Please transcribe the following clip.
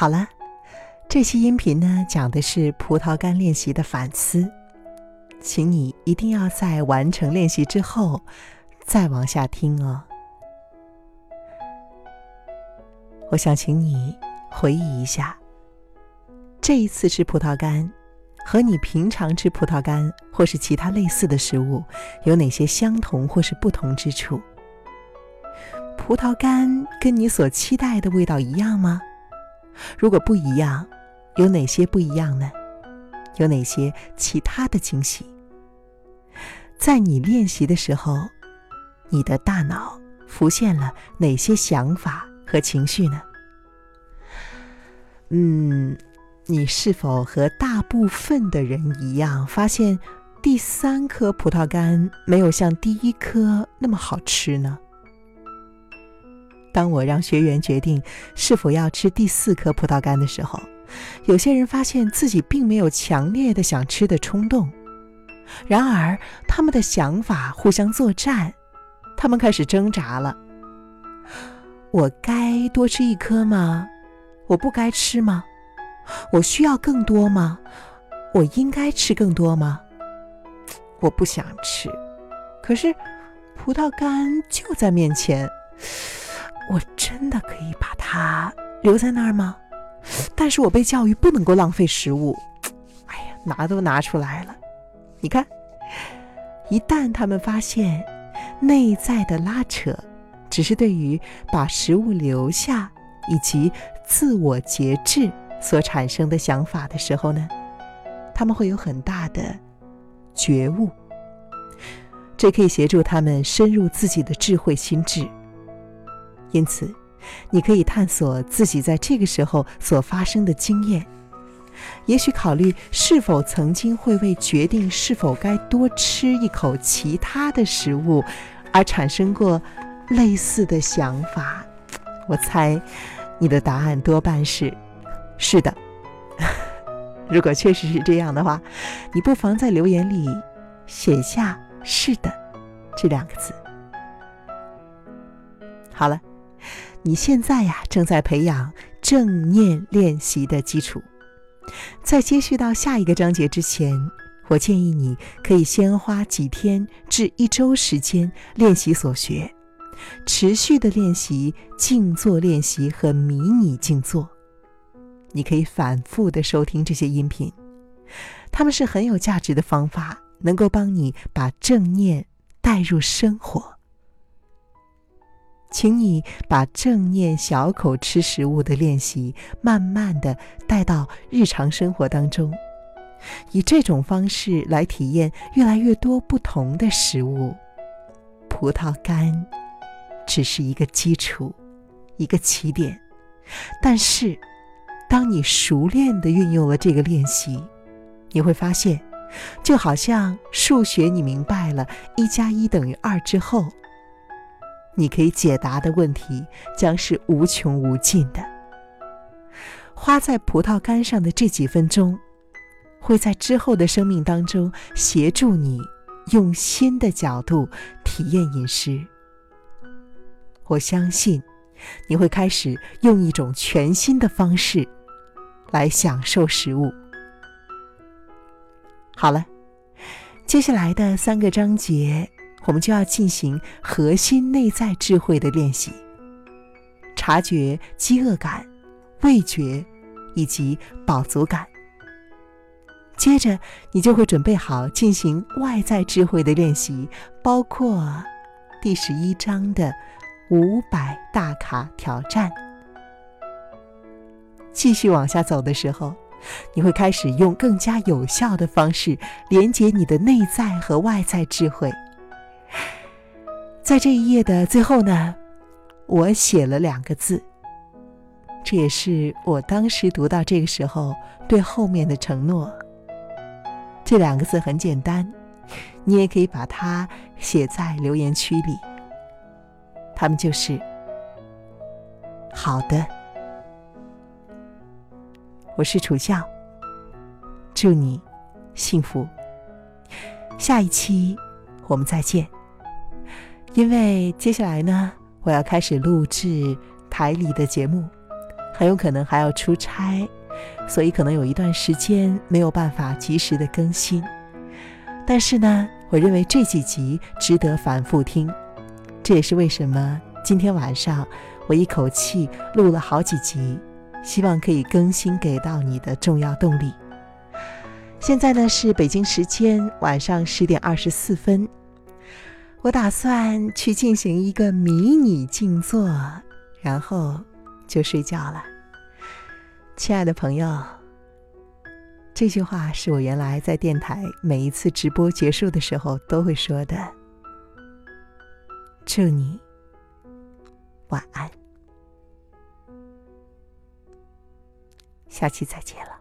好了，这期音频呢讲的是葡萄干练习的反思，请你一定要在完成练习之后再往下听哦。我想请你回忆一下，这一次吃葡萄干和你平常吃葡萄干或是其他类似的食物有哪些相同或是不同之处？葡萄干跟你所期待的味道一样吗？如果不一样，有哪些不一样呢？有哪些其他的惊喜？在你练习的时候，你的大脑浮现了哪些想法和情绪呢？嗯，你是否和大部分的人一样，发现第三颗葡萄干没有像第一颗那么好吃呢？当我让学员决定是否要吃第四颗葡萄干的时候，有些人发现自己并没有强烈的想吃的冲动。然而，他们的想法互相作战，他们开始挣扎了：我该多吃一颗吗？我不该吃吗？我需要更多吗？我应该吃更多吗？我不想吃，可是葡萄干就在面前。我真的可以把它留在那儿吗？但是我被教育不能够浪费食物。哎呀，拿都拿出来了，你看，一旦他们发现内在的拉扯只是对于把食物留下以及自我节制所产生的想法的时候呢，他们会有很大的觉悟。这可以协助他们深入自己的智慧心智。因此，你可以探索自己在这个时候所发生的经验，也许考虑是否曾经会为决定是否该多吃一口其他的食物而产生过类似的想法。我猜，你的答案多半是是的。如果确实是这样的话，你不妨在留言里写下“是的”这两个字。好了。你现在呀，正在培养正念练习的基础。在接续到下一个章节之前，我建议你可以先花几天至一周时间练习所学，持续的练习静坐练习和迷你静坐。你可以反复的收听这些音频，它们是很有价值的方法，能够帮你把正念带入生活。请你把正念小口吃食物的练习，慢慢的带到日常生活当中，以这种方式来体验越来越多不同的食物。葡萄干只是一个基础，一个起点，但是，当你熟练的运用了这个练习，你会发现，就好像数学，你明白了一加一等于二之后。你可以解答的问题将是无穷无尽的。花在葡萄干上的这几分钟，会在之后的生命当中协助你用新的角度体验饮食。我相信，你会开始用一种全新的方式来享受食物。好了，接下来的三个章节。我们就要进行核心内在智慧的练习，察觉饥饿感、味觉以及饱足感。接着，你就会准备好进行外在智慧的练习，包括第十一章的五百大卡挑战。继续往下走的时候，你会开始用更加有效的方式连接你的内在和外在智慧。在这一页的最后呢，我写了两个字，这也是我当时读到这个时候对后面的承诺。这两个字很简单，你也可以把它写在留言区里。他们就是“好的”。我是楚笑，祝你幸福。下一期我们再见。因为接下来呢，我要开始录制台里的节目，很有可能还要出差，所以可能有一段时间没有办法及时的更新。但是呢，我认为这几集值得反复听，这也是为什么今天晚上我一口气录了好几集，希望可以更新给到你的重要动力。现在呢是北京时间晚上十点二十四分，我打算去进行一个迷你静坐，然后就睡觉了。亲爱的朋友，这句话是我原来在电台每一次直播结束的时候都会说的。祝你晚安，下期再见了。